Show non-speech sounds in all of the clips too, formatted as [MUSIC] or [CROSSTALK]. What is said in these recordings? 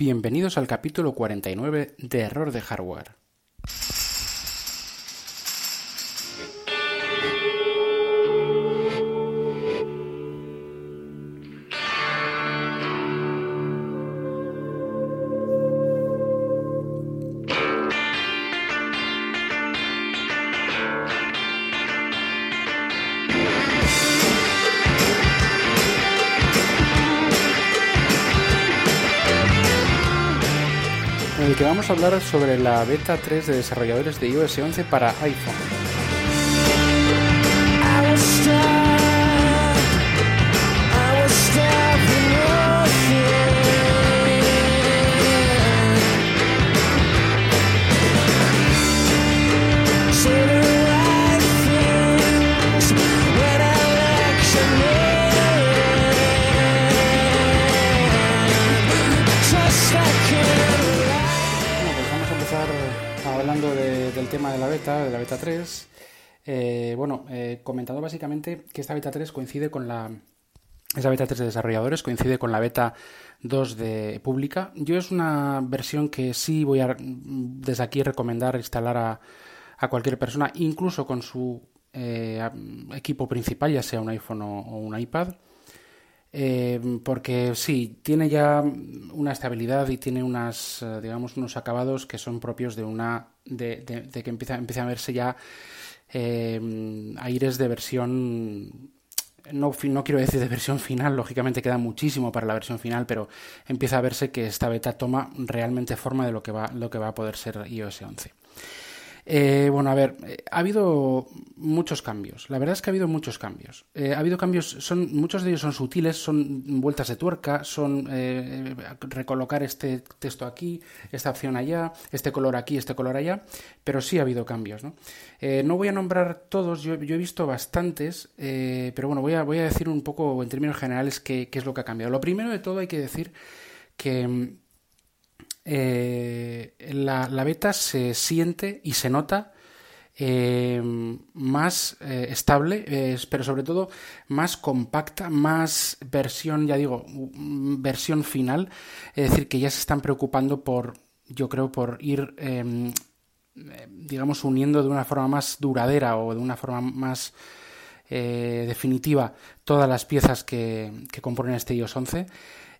Bienvenidos al capítulo 49 de Error de Hardware. Hablar sobre la beta 3 de desarrolladores de iOS 11 para iPhone. Beta, de la beta 3. Eh, bueno, eh, comentando básicamente que esta beta 3 coincide con la. Esa beta 3 de desarrolladores coincide con la beta 2 de pública. Yo es una versión que sí voy a desde aquí recomendar instalar a, a cualquier persona, incluso con su eh, equipo principal, ya sea un iPhone o un iPad. Eh, porque sí, tiene ya una estabilidad y tiene unas, eh, digamos, unos acabados que son propios de una, de, de- de que empieza, empieza a verse ya eh, aires de versión, no, no quiero decir de versión final, lógicamente queda muchísimo para la versión final, pero empieza a verse que esta beta toma realmente forma de lo que va, lo que va a poder ser iOS 11. Eh, bueno, a ver, eh, ha habido muchos cambios. La verdad es que ha habido muchos cambios. Eh, ha habido cambios, son muchos de ellos son sutiles, son vueltas de tuerca, son eh, recolocar este texto aquí, esta opción allá, este color aquí, este color allá, pero sí ha habido cambios. No, no voy a nombrar todos, yo, yo he visto bastantes, pero bueno, voy a, voy a decir un poco en términos generales qué, qué es lo que ha cambiado. Lo primero de todo hay que decir que eh, la, la beta se siente y se nota eh, más eh, estable, pero sobre todo más compacta, más versión, ya digo, versión final. Es decir, que ya se están preocupando por, yo creo, por ir, eh, eh, digamos, uniendo de una forma más duradera o de una forma más eh, definitiva todas las piezas que, que componen este iOS 11.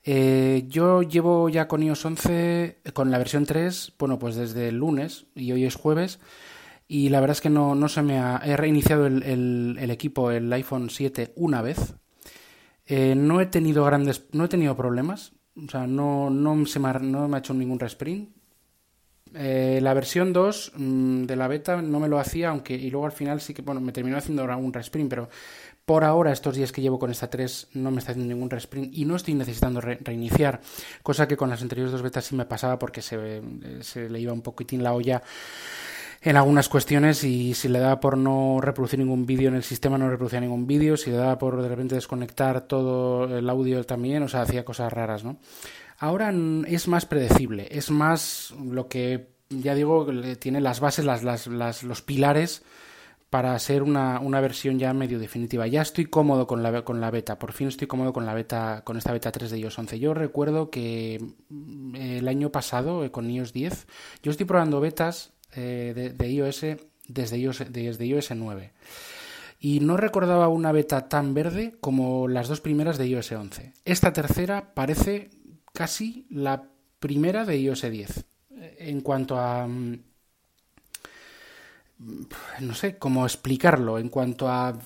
Eh, yo llevo ya con iOS 11, con la versión 3, bueno, pues desde el lunes y hoy es jueves. Y la verdad es que no, no se me ha. He reiniciado el, equipo, el iPhone 7, una vez. Eh, no he tenido grandes. No he tenido problemas. O sea, no, no, se me ha, no me ha hecho ningún resprint. Eh, la versión 2 mm, de la beta no me lo hacía, aunque y luego al final sí que bueno, me terminó haciendo un resprint, pero por ahora, estos días que llevo con esta 3, no me está haciendo ningún resprint y no estoy necesitando re- reiniciar, cosa que con las anteriores dos betas sí me pasaba porque se, eh, se le iba un poquitín la olla en algunas cuestiones y si le daba por no reproducir ningún vídeo en el sistema no reproducía ningún vídeo, si le daba por de repente desconectar todo el audio también, o sea, hacía cosas raras, ¿no? Ahora es más predecible, es más lo que, ya digo, tiene las bases, las, las, las- los pilares para ser una, una versión ya medio definitiva. Ya estoy cómodo con la, con la beta, por fin estoy cómodo con la beta, con esta beta 3 de iOS 11. Yo recuerdo que mm, el año pasado, eh, con iOS 10, yo estoy probando betas eh, de, iOS desde iOS, desde iOS 9. Y no recordaba una beta tan verde como las dos primeras de iOS 11. Esta tercera parece casi la primera de iOS 10. eh, En cuanto a... mm, no sé cómo explicarlo en cuanto a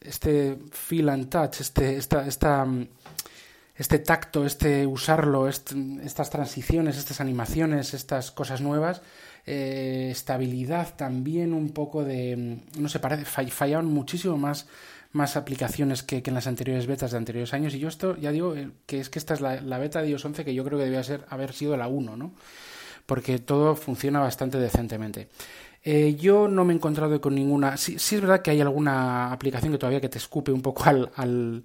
este feel and touch, este, esta, esta, este tacto, este usarlo, est- estas transiciones, estas animaciones, estas cosas nuevas, eh, estabilidad también un poco de, no sé, parece, fall- fallaban muchísimo más más aplicaciones que, que en las anteriores betas de anteriores años y yo esto ya digo eh, que es que esta es la, la beta de iOS 11 que yo creo que debía ser haber sido la 1, ¿no? Porque todo funciona bastante decentemente. Eh, yo no me he encontrado con ninguna. Sí, sí, es verdad que hay alguna aplicación que todavía que te escupe un poco al, al,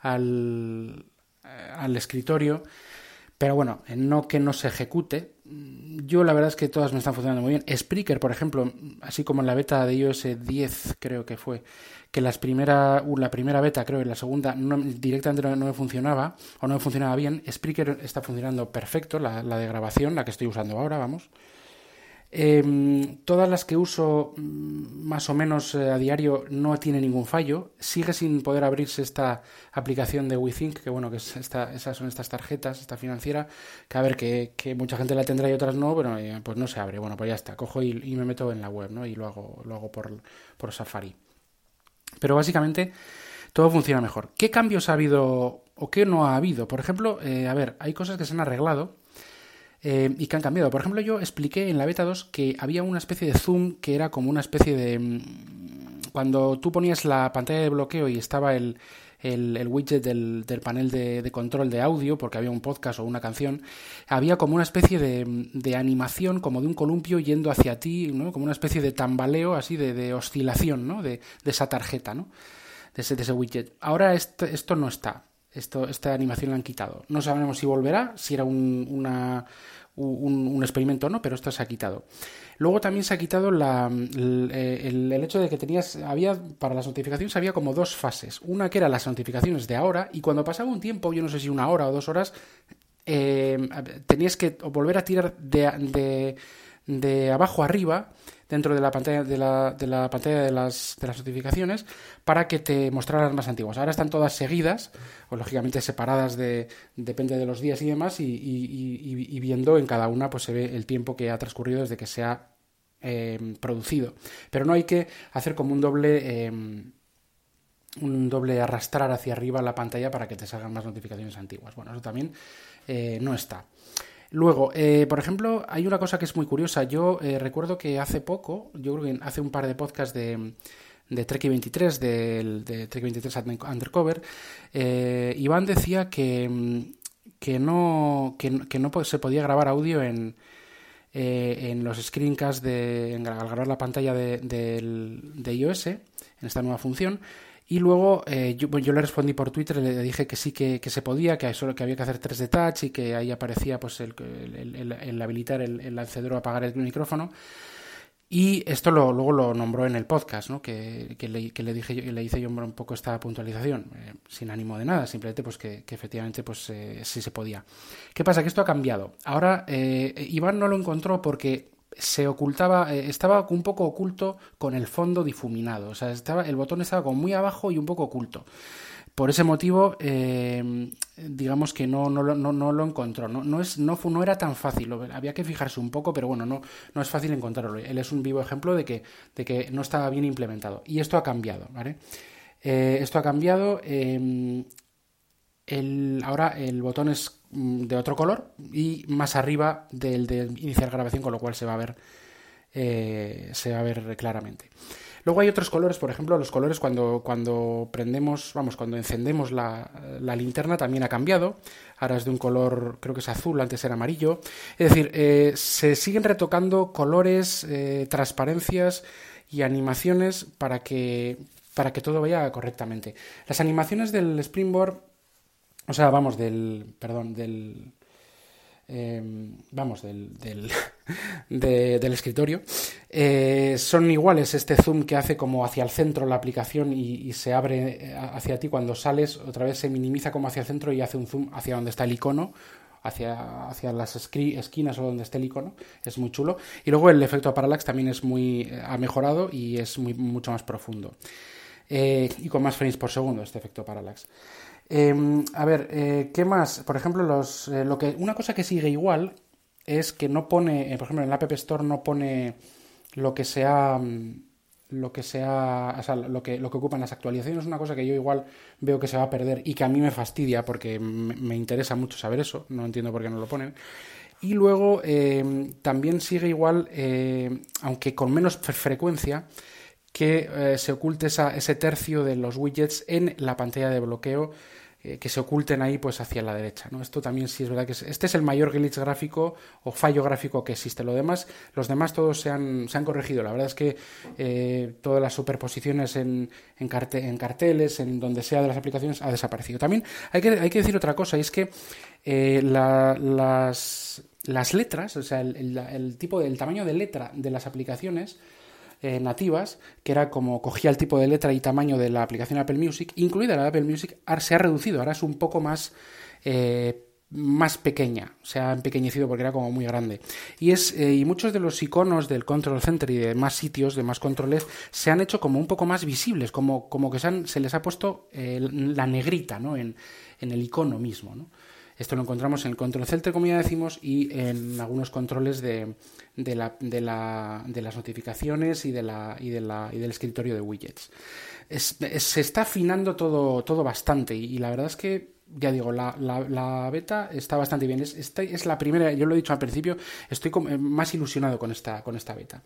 al, eh, escritorio, pero bueno, no que no se ejecute. yo la verdad es que todas me están funcionando muy bien. Spreaker, por ejemplo, así como en la beta de iOS 10 creo que fue, que las primera, uh, la primera beta creo y la segunda no, directamente no, me funcionaba o no me funcionaba bien, Spreaker está funcionando perfecto, la, la de grabación, la que estoy usando ahora, vamos. Em, todas las que uso mm, más o menos eh, a diario no tiene ningún fallo. Sigue sin poder abrirse esta aplicación de WeThink, que bueno, que es esta, esas son estas tarjetas, esta financiera, que a ver, que, mucha gente la tendrá y otras no, pero eh, pues no se abre. Bueno, pues ya está, cojo y, me meto en la web, ¿no? Y lo hago, lo hago por, por Safari. Pero básicamente todo funciona mejor. ¿Qué cambios ha habido o qué no ha habido? Por ejemplo, eh, a ver, hay cosas que se han arreglado eh, y que han cambiado. Por ejemplo, yo expliqué en la beta 2 que había una especie de zoom que era como una especie de... Mm, cuando tú ponías la pantalla de bloqueo y estaba el, el, widget del, del panel de, control de audio, porque había un podcast o una canción, había como una especie de, de animación, como de un columpio yendo hacia ti, ¿no? como una especie de tambaleo, así de, de oscilación ¿no? de, de, esa tarjeta, ¿no? de, ese, de ese widget. Ahora esto, esto no está. Esto, esta animación la han quitado. No sabemos si volverá, si era un, una, un, experimento o no, pero esto se ha quitado. Luego también se ha quitado la, el, hecho de que tenías, había, para las notificaciones había como dos fases. Una que era las notificaciones de ahora, y cuando pasaba un tiempo, yo no sé si una hora o dos horas, eh, tenías que volver a tirar de, de, de abajo arriba dentro de la pantalla de la, de la pantalla de las, de las notificaciones para que te mostraran las más antiguas. Ahora están todas seguidas, o lógicamente separadas de, depende de los días y demás, y, viendo en cada una pues se ve el tiempo que ha transcurrido desde que se ha eh, producido. Pero no hay que hacer como un doble eh, un doble arrastrar hacia arriba la pantalla para que te salgan más notificaciones antiguas. Bueno, eso también eh, no está. Luego, eh, por ejemplo, hay una cosa que es muy curiosa. Yo eh, recuerdo que hace poco, yo creo que hace un par de podcasts de, de Trek 23, del, de Trek 23 Undercover, eh, Iván decía que, que no, que, no se podía grabar audio en, en los screencasts de, al grabar la pantalla de, de iOS, en esta nueva función, y luego eh, yo, yo, le respondí por Twitter, le dije que sí que, se podía, que, solo, que había que hacer 3 de touch y que ahí aparecía pues el, el, habilitar el, el acceder o apagar el micrófono. Y esto lo, luego lo nombró en el podcast, ¿no? que, que, le, que le, dije le hice yo un poco esta puntualización, eh, sin ánimo de nada, simplemente pues que, efectivamente pues eh, sí se podía. ¿Qué pasa? Que esto ha cambiado. Ahora Iván no lo encontró porque se ocultaba, eh, estaba un poco oculto con el fondo difuminado. O sea, estaba, el botón estaba como muy abajo y un poco oculto. Por ese motivo, eh, digamos que no, no, no, no, lo encontró. No, no, es, no, no era tan fácil. Había que fijarse un poco, pero bueno, no, no es fácil encontrarlo. Él es un vivo ejemplo de que, de que no estaba bien implementado. Y esto ha cambiado, ¿vale? Eh, esto ha cambiado. Ahora el botón es mm, de otro color y más arriba del de iniciar grabación, con lo cual se va a ver eh, se va a ver claramente. Luego hay otros colores, por ejemplo, los colores cuando, cuando prendemos, vamos, cuando encendemos la, linterna también ha cambiado. Ahora es de un color, creo que es azul, antes era amarillo. Es decir, eh, se siguen retocando colores, eh, transparencias y animaciones para que, para que todo vaya correctamente. Las animaciones del Springboard o sea, vamos, del. Perdón, del. Em, vamos, del, del, [LAUGHS] del escritorio, eh, son iguales este zoom que hace como hacia el centro la aplicación y, se abre eh, hacia ti cuando sales, otra vez se minimiza como hacia el centro y hace un zoom hacia donde está el icono, hacia, hacia las esquinas o donde esté el icono, es muy chulo. Y luego el efecto parallax también es muy, eh, ha mejorado y es muy, mucho más profundo. y con más frames por segundo este efecto parallax. Em, a ver, eh, ¿qué más? Por ejemplo, los, eh, lo que, una cosa que sigue igual es que no pone, eh, por ejemplo, en la App Store no pone lo que sea mm, lo que sea, o sea, lo que, lo que ocupan las actualizaciones es una cosa que yo igual veo que se va a perder y que a mí me fastidia porque me, interesa mucho saber eso, no entiendo por qué no lo ponen. Y luego em, también sigue igual, aunque con menos frecuencia, que se oculte esa, ese tercio de los widgets en la pantalla de bloqueo eh, que se oculten ahí pues hacia la derecha. ¿no? Esto también sí es verdad que este es el mayor glitch gráfico o fallo gráfico que existe. Lo demás, los demás todos se han, se han corregido. La verdad es que eh, todas las superposiciones en, en, carteles, en donde sea de las aplicaciones, ha desaparecido. También hay que, hay que decir otra cosa, y es que eh, las las letras, o sea, el, tipo, el tamaño de letra de las aplicaciones eh, nativas, que era como cogía el tipo de letra y tamaño de la aplicación Apple Music, incluida la Apple Music, se ha reducido, ahora es un poco más eh, más pequeña, se ha empequeñecido porque era como muy grande. Y, es, eh, y muchos de los iconos del Control Center y de más sitios, de más controles, se han hecho como un poco más visibles, como, como que se, les ha puesto la negrita ¿no? en, en, el icono mismo. ¿no? Esto lo encontramos en el Control Center, como ya decimos, y en algunos controles de, de, la, de, la, de las notificaciones y, de la, y, de la, y del escritorio de widgets. se está afinando todo, todo bastante y, la verdad es que ya digo, la, la, beta está bastante bien. Es, esta es la primera, yo lo he dicho al principio, estoy más ilusionado con esta, con esta beta.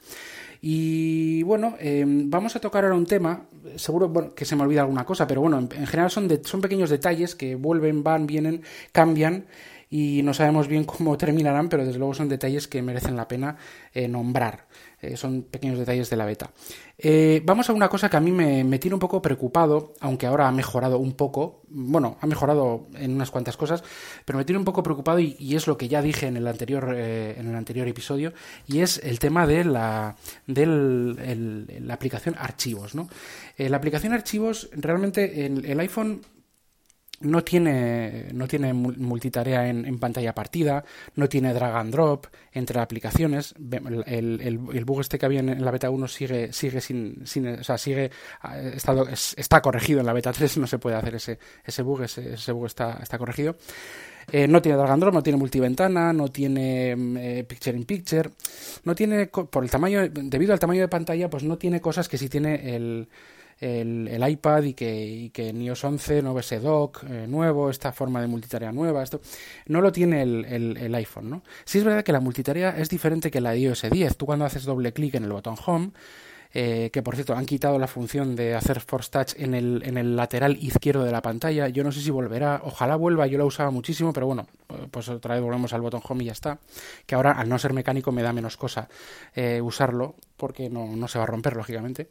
Y bueno, em, vamos a tocar ahora un tema, seguro que se me olvida alguna cosa, pero bueno, en, general son, son pequeños detalles que vuelven, van, vienen, cambian y no sabemos bien cómo [LAUGHS] terminarán, pero desde luego son detalles que merecen la pena eh, nombrar. Eh, son pequeños detalles de la beta. Eh, vamos a una cosa que a mí me, tiene un poco preocupado, aunque ahora ha mejorado un poco. Bueno, ha mejorado en unas cuantas cosas, pero me tiene un poco preocupado y, es lo que ya dije en el anterior, en el anterior episodio, y es el tema de la, de la aplicación archivos. ¿no? la aplicación archivos, realmente el iPhone no tiene, no tiene multitarea en, pantalla partida, no tiene drag and drop entre aplicaciones. El, el, bug este que había en, la beta 1 sigue, sigue sin, sin o sea, sigue, estado, está corregido en la beta 3, [LAUGHS] no se puede hacer ese, ese bug, ese, ese bug está, está corregido. Eh, no tiene drag and drop, no tiene multiventana, no tiene eh, picture in picture, no tiene, por el tamaño, debido al tamaño de pantalla, pues no tiene cosas que sí tiene el, el, iPad y que, y que iOS 11 no ese dock eh, nuevo, esta forma de multitarea nueva, esto no lo tiene el, el, iPhone, ¿no? Sí es verdad que la multitarea es diferente que la de iOS 10. Tú cuando haces doble clic en el botón Home, eh, que por cierto han quitado la función de hacer Force Touch en el, en el lateral izquierdo de la pantalla. Yo no sé si volverá, ojalá vuelva, yo la usaba muchísimo, pero bueno, pues otra vez volvemos al botón home y ya está. Que ahora al no ser mecánico me da menos cosa eh, usarlo, porque no, no se va a romper, lógicamente.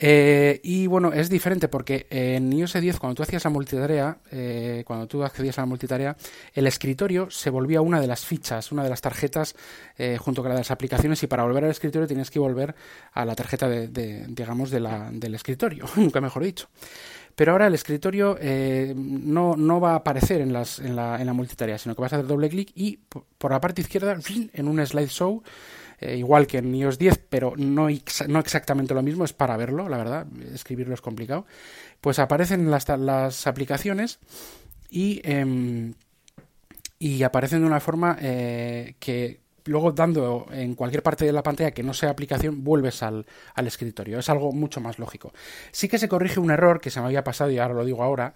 Eh, y bueno, es diferente porque en iOS 10, cuando tú hacías la multitarea, eh, cuando tú accedías a la multitarea, el escritorio se volvía una de las fichas, una de las tarjetas eh, junto con las aplicaciones y para volver al escritorio tienes que volver a la tarjeta de, digamos, de la, del escritorio, [LAUGHS] nunca mejor dicho. Pero ahora el escritorio no, no, va a aparecer en, las, en, la, en la multitarea, sino que vas a hacer doble clic y por la parte izquierda, en un slideshow, eh, igual que en iOS 10, pero no, no exactamente lo mismo, es para verlo, la verdad, escribirlo es complicado, pues aparecen las, las aplicaciones y, em, y aparecen de una forma eh, que luego dando en cualquier parte de la pantalla que no sea aplicación, vuelves al, al, escritorio. Es algo mucho más lógico. Sí que se corrige un error que se me había pasado y ahora lo digo ahora,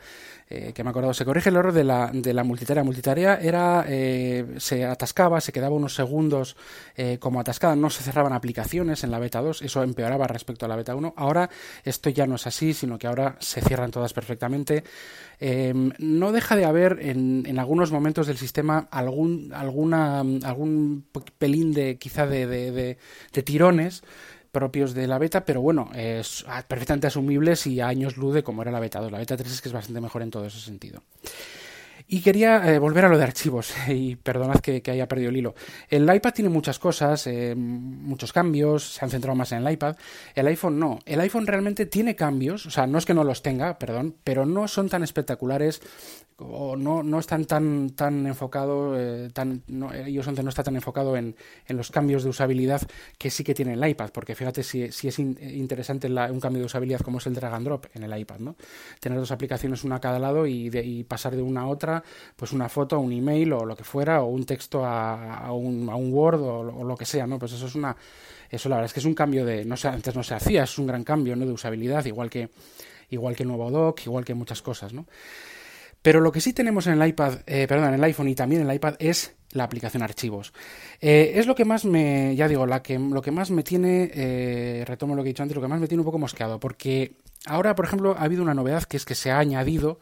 eh, que me he acordado. Se corrige el error de la, de la multitarea. Multitarea era, eh, se atascaba, se quedaba unos segundos eh, como atascada, no se cerraban aplicaciones en la beta 2, eso empeoraba respecto a la beta 1. Ahora esto ya no es así, sino que ahora se cierran todas perfectamente. Em, no deja de haber en, en, algunos momentos del sistema algún, alguna, algún pelín de quizá de, de, de, tirones propios de la beta, pero bueno, es perfectamente asumibles y a años lude como era la beta 2. La beta 3 es que es bastante mejor en todo ese sentido. Y quería eh, volver a lo de archivos, [LAUGHS] y perdonad que, haya perdido el hilo. El iPad tiene muchas cosas, eh, muchos cambios, se han centrado más en el iPad. El iPhone no. El iPhone realmente tiene cambios, o sea, no es que no los tenga, perdón, pero no son tan espectaculares o no, no están tan, tan enfocado, eh, tan, no, iOS 11 no está tan enfocado en, en, los cambios de usabilidad que sí que tiene el iPad, porque fíjate si, si es interesante un cambio de usabilidad como es el drag and drop en el iPad, ¿no? Tener dos aplicaciones una a cada lado y, y pasar de una a otra pues una foto, un email o lo que fuera, o un texto a, un, a un, Word o, lo que sea, ¿no? Pues eso es una, eso la verdad es que es un cambio de, no sé, antes no se hacía, es un gran cambio, ¿no? De usabilidad, igual que, igual que nuevo doc, igual que muchas cosas, ¿no? Pero lo que sí tenemos en el iPad, eh, perdón, en el iPhone y también en el iPad es la aplicación archivos. Eh, es lo que más me, ya digo, la que, lo que más me tiene, eh, retomo lo que he dicho antes, lo que más me tiene un poco mosqueado, porque ahora, por ejemplo, ha habido una novedad que es que se ha añadido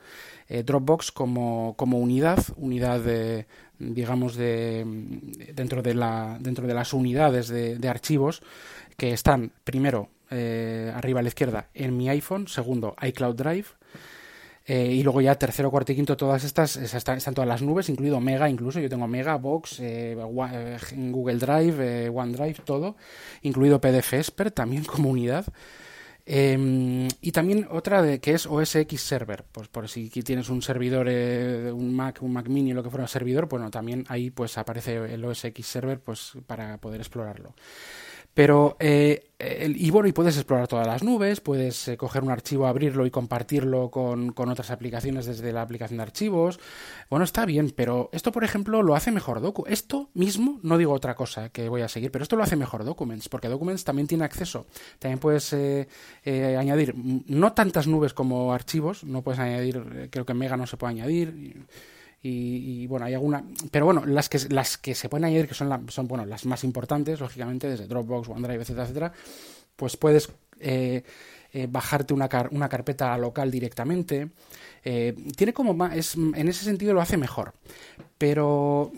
eh, Dropbox como, como, unidad, unidad de, digamos, de, dentro, de la, dentro de las unidades de, archivos que están, primero, eh, arriba a la izquierda, en mi iPhone, segundo, iCloud Drive, Eh, y luego ya tercero, cuarto y quinto, todas estas están, están, todas las nubes, incluido Mega, incluso yo tengo Mega, Box, eh, eh Google Drive, eh, OneDrive, todo, incluido PDF Expert también como unidad. Em, y también otra de, que es OS X Server, pues por si tienes un servidor, un Mac, un Mac Mini, lo que fuera servidor, bueno, también ahí pues aparece el OS X Server pues para poder explorarlo. Pero, eh, y bueno, y puedes explorar todas las nubes, puedes eh, coger un archivo, abrirlo y compartirlo con, con, otras aplicaciones desde la aplicación de archivos. Bueno, está bien, pero esto, por ejemplo, lo hace mejor Docu. Esto mismo, no digo otra cosa que voy a seguir, pero esto lo hace mejor Documents, porque Documents también tiene acceso. También puedes eh, añadir no tantas nubes como archivos, no puedes añadir, creo que Mega no se puede añadir. Y, bueno, hay alguna. Pero bueno, las que, las que se pueden añadir, que son, son bueno, las más importantes, lógicamente, desde Dropbox, OneDrive, etcétera, etcétera, pues puedes eh, eh, bajarte una, una carpeta local directamente. Eh, tiene como más. Es, en ese sentido lo hace mejor. Pero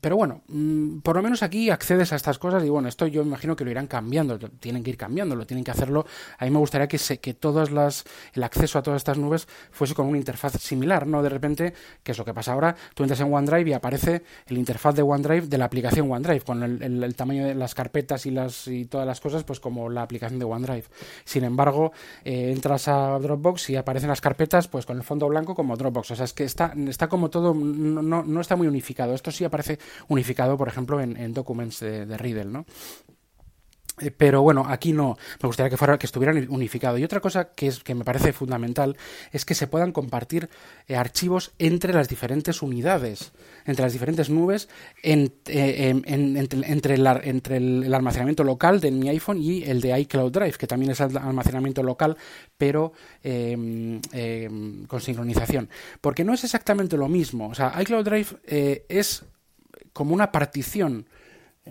pero bueno, mm, por lo menos aquí accedes a estas cosas y bueno, esto yo imagino que lo irán cambiando, tienen que ir cambiando, lo tienen que hacerlo. A mí me gustaría que, se, que todas las, el acceso a todas estas nubes fuese con una interfaz similar, no de repente, que es lo que pasa ahora, tú entras en OneDrive y aparece el interfaz de OneDrive de la aplicación OneDrive, con el, tamaño de las carpetas y, las, y todas las cosas, pues como la aplicación de OneDrive. Sin embargo, eh, entras a Dropbox y aparecen las carpetas pues con el fondo blanco como Dropbox. O sea, es que está, está como todo, no, no, no está muy unificado. Esto sí aparece unificado, por ejemplo, en, Documents de, de Riddle, ¿no? Eh, pero bueno, aquí no. Me gustaría que fuera que estuvieran unificado. Y otra cosa que es que me parece fundamental es que se puedan compartir eh, archivos entre las diferentes unidades, entre las diferentes nubes, en, eh, entre, el, entre, el, almacenamiento local de mi iPhone y el de iCloud Drive, que también es almacenamiento local, pero em, con sincronización. Porque no es exactamente lo mismo. O sea, iCloud Drive es como una partición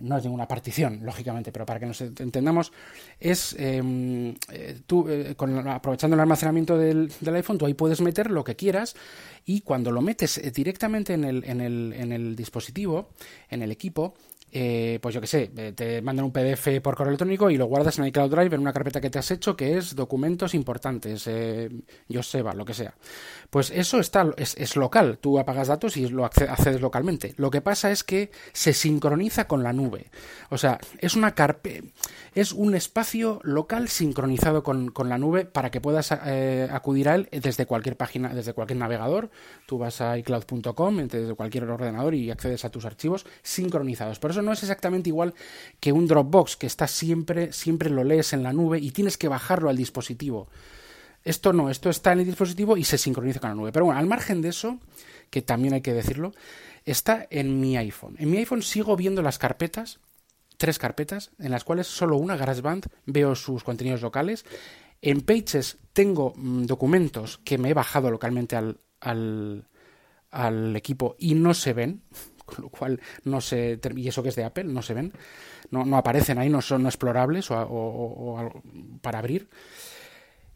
no es ninguna partición, lógicamente, pero para que nos entendamos, es em, eh, tú, eh, aprovechando el almacenamiento del, iPhone, tú ahí puedes meter lo que quieras y cuando lo metes eh, directamente en el, en el, en el dispositivo, en el equipo, eh, pues yo que sé, eh, te mandan un PDF por correo electrónico y lo guardas en iCloud Drive en una carpeta que te has hecho que es documentos importantes, eh, Joseba, lo que sea. Pues eso está, es, local, tú apagas datos y lo accedes localmente. Lo que pasa es que se sincroniza con la nube. O sea, es una carpe es un espacio local sincronizado con, la nube para que puedas eh, acudir a él desde cualquier página, desde cualquier navegador. Tú vas a iCloud.com, desde cualquier ordenador y accedes a tus archivos sincronizados. Por eso no es exactamente igual que un Dropbox, que está siempre, siempre lo lees en la nube y tienes que bajarlo al dispositivo. Esto no, esto está en el dispositivo y se sincroniza con la nube. Pero bueno, al margen de eso, que también hay que decirlo, está en mi iPhone. En mi iPhone sigo viendo las carpetas tres carpetas en las cuales solo una GarageBand veo sus contenidos locales. En Pages tengo mm, documentos que me he bajado localmente al, al, equipo y no se ven, [LAUGHS] con lo cual no se y eso que es de Apple no se ven, no, no aparecen ahí, no son explorables o, para abrir.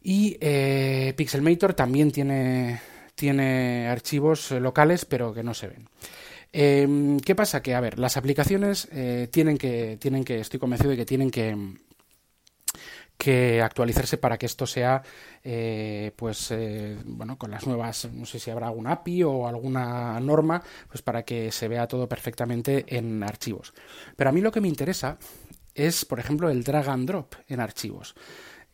Y eh, Pixelmator también tiene, tiene archivos locales, pero que no se ven. Em, ¿Qué pasa? Que, a ver, las aplicaciones eh, tienen, que, tienen que, estoy convencido de que tienen que, que actualizarse para que esto sea, eh, pues, eh, bueno, con las nuevas, no sé si habrá alguna API o alguna norma, pues para que se vea todo perfectamente en archivos. Pero a mí lo que me interesa es, por ejemplo, el drag and drop en archivos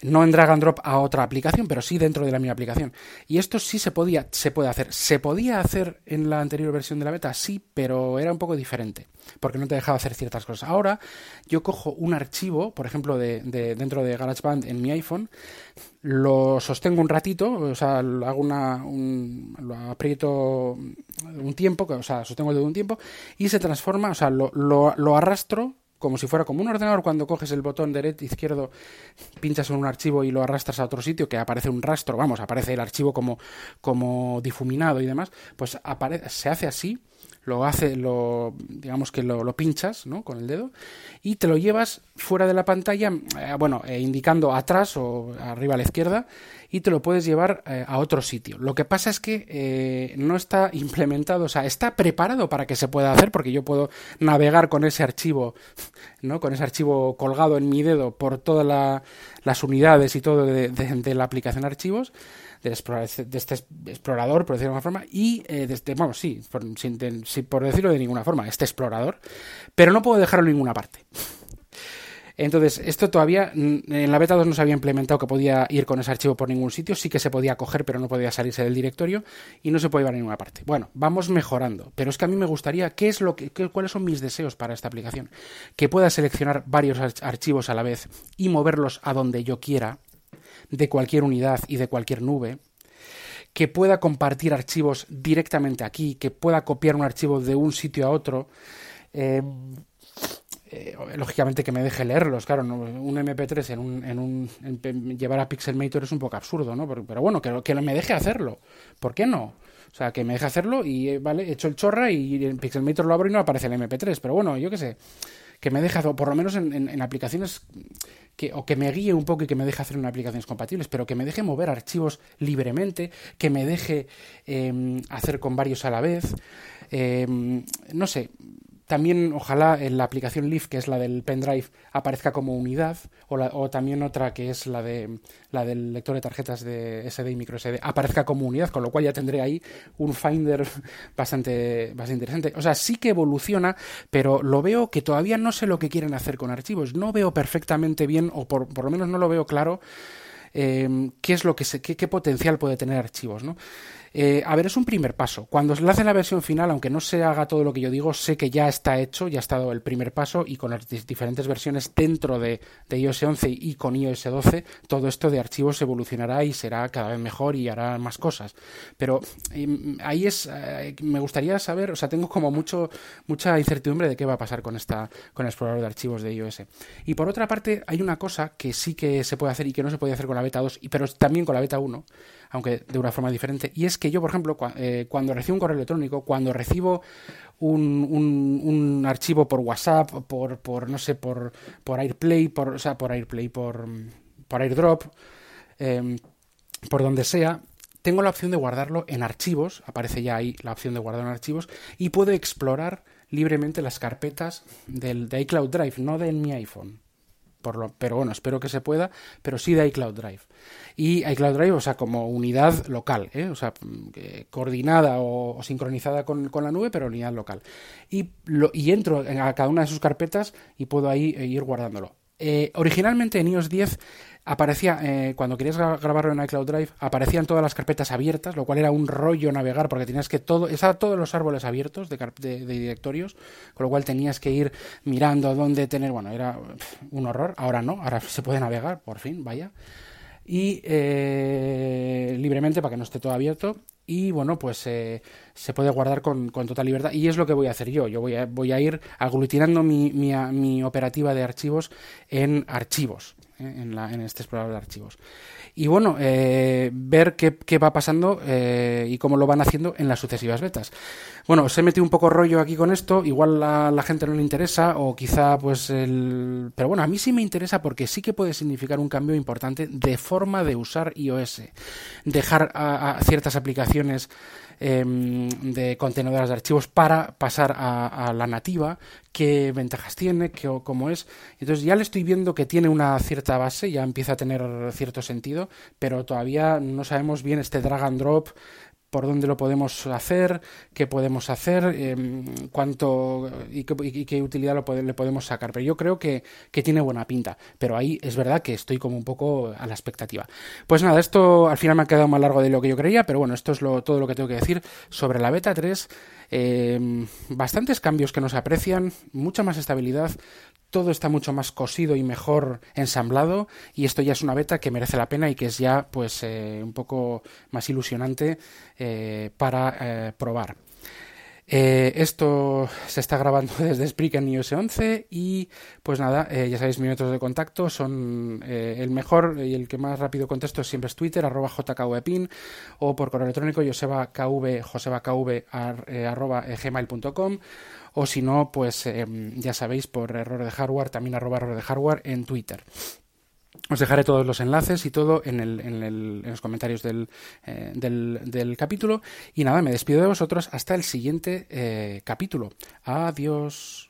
no en drag and drop a otra aplicación, pero sí dentro de la misma aplicación. Y esto sí se podía, se puede hacer. ¿Se podía hacer en la anterior versión de la beta? Sí, pero era un poco diferente, porque no te dejaba hacer ciertas cosas. Ahora yo cojo un archivo, por ejemplo, de, dentro de GarageBand en mi iPhone, lo sostengo un ratito, o sea, hago una, lo aprieto un tiempo, o sea, sostengo el un tiempo, y se transforma, o sea, lo, lo, lo arrastro como si fuera como un ordenador cuando coges el botón derecho izquierdo, pinchas en un archivo y lo arrastras a otro sitio que aparece un rastro, vamos, aparece el archivo como, como difuminado y demás, pues aparece, se hace así lo hace, lo, digamos que lo, pinchas ¿no? con el dedo y te lo llevas fuera de la pantalla, eh, bueno, eh, indicando atrás o arriba a la izquierda y te lo puedes llevar eh, a otro sitio. Lo que pasa es que no está [LAUGHS] implementado, o sea, está preparado para que se pueda hacer porque yo puedo navegar con ese archivo, ¿no? con ese archivo colgado en mi dedo por todas las unidades y todo de, de la aplicación archivos de este explorador, por decirlo de alguna forma, y desde, este, vamos, sí, por, sin, por decirlo de ninguna forma, este explorador, pero no puedo dejarlo en ninguna parte. Entonces, esto todavía en la beta 2 no se había implementado que podía ir con ese archivo por ningún sitio, sí que se podía coger, pero no podía salirse del directorio y no se puede llevar a ninguna parte. Bueno, vamos mejorando, pero es que a mí me gustaría, ¿qué es lo que, cuáles son mis deseos para esta aplicación? Que pueda seleccionar varios archivos a la vez y moverlos a donde yo quiera, de cualquier unidad y de cualquier nube, que pueda compartir archivos directamente aquí, que pueda copiar un archivo de un sitio a otro. Eh, eh, lógicamente que me deje leerlos, claro, un MP3 en un, en un llevar a Pixelmator es un poco absurdo, ¿no? Pero, bueno, que, me deje hacerlo, ¿por qué no? O sea, que me deje hacerlo y, eh, vale, he hecho el chorra y en Pixelmator lo abro y no aparece el MP3, pero bueno, yo qué sé, que me deje, por lo menos en, aplicaciones que, o que me guíe un poco y que me deje hacer en aplicaciones compatibles, pero que me deje mover archivos libremente, que me deje em, hacer con varios a la vez. Em, no sé, también, ojalá, en la aplicación Leaf, que es la del pendrive, aparezca como unidad, o, o, también otra que es la, de, la del lector de tarjetas de SD y microSD, aparezca como unidad, con lo cual ya tendré ahí un Finder [LAUGHS] bastante, bastante interesante. O sea, sí que evoluciona, pero lo veo que todavía no sé lo que quieren hacer con archivos. No veo perfectamente bien, o por, por lo menos no lo veo claro, eh, qué es lo que se, qué, qué potencial puede tener archivos, ¿no? Eh, a ver, es un primer paso. Cuando se hace la versión final, aunque no se haga todo lo que yo digo, sé que ya está hecho, ya ha estado el primer paso y con las diferentes versiones dentro de, iOS 11 y con iOS 12, todo esto de archivos evolucionará y será cada vez mejor y hará más cosas. Pero em, ahí es, eh, me gustaría saber, o sea, tengo como mucho, mucha incertidumbre de qué va a pasar con esta, con el explorador de archivos de iOS. Y por otra parte, hay una cosa que sí que se puede hacer y que no se puede hacer con la beta 2, pero también con la beta 1, aunque de una forma diferente, y es que yo, por ejemplo, eh, cuando recibo un correo electrónico, cuando recibo un, un, archivo por WhatsApp, por, por no sé, por, AirPlay, por, o sea, por AirPlay, por, por AirDrop, em, por donde sea, tengo la opción de guardarlo en archivos, aparece ya ahí la opción de guardar en archivos, y puedo explorar libremente las carpetas del, de iCloud Drive, no de mi iPhone pero bueno, espero que se pueda, pero sí de iCloud Drive. Y iCloud Drive, o sea, como unidad local, ¿eh? o sea, coordinada o, sincronizada con, la nube, pero unidad local. Y, lo, y entro a cada una de sus carpetas y puedo ahí eh, ir guardándolo. Eh, originalmente en iOS 10 aparecía, eh, cuando querías grabarlo en iCloud Drive, aparecían todas las carpetas abiertas, lo cual era un rollo navegar porque tenías que todo, estaban todos los árboles abiertos de, de, directorios, con lo cual tenías que ir mirando dónde tener, bueno, era un horror, ahora no, ahora se puede navegar, por fin, vaya, y eh, libremente para que no esté todo abierto. Y bueno, pues eh, se puede guardar con, con, total libertad. Y es lo que voy a hacer yo. Yo voy a, voy a ir aglutinando mi, mi, mi operativa de archivos en archivos, en, la, en este explorador de archivos y bueno, eh, ver qué, qué, va pasando eh, y cómo lo van haciendo en las sucesivas betas. Bueno, os he metido un poco rollo aquí con esto, igual a la gente no le interesa o quizá pues el... Pero bueno, a mí sí me interesa porque sí que puede significar un cambio importante de forma de usar iOS. Dejar a ciertas aplicaciones Em, de contenedoras de archivos para pasar a, la nativa, qué ventajas tiene, qué, cómo es. Entonces ya le estoy viendo que tiene una cierta base, ya empieza a tener cierto sentido, pero todavía no sabemos bien este drag and drop por dónde lo podemos hacer, qué podemos hacer, em, cuánto y qué, utilidad lo le podemos sacar. Pero yo creo que, tiene buena pinta. Pero ahí es verdad que estoy como un poco a la expectativa. Pues nada, esto al final me ha quedado más largo de lo que yo creía, pero bueno, esto es todo lo que tengo que decir sobre la beta 3. Em, bastantes cambios que nos aprecian, mucha más estabilidad, todo está mucho más cosido y mejor ensamblado y esto ya es una beta que merece la pena y que es ya pues eh, un poco más ilusionante eh, para eh, probar. esto se está grabando [LAUGHS] desde Spreaker en iOS 11 y pues nada, ya sabéis mis métodos de contacto son el mejor y el que más rápido contesto siempre es Twitter, arroba jkvpin o por correo electrónico josebakv, josebakv arroba gmail.com o si no, pues em, ya sabéis, por error de hardware, también arroba error de hardware en Twitter. Os dejaré todos los enlaces y todo en, los comentarios del, eh, del, capítulo. Y nada, me despido de vosotros hasta el siguiente eh, capítulo. Adiós.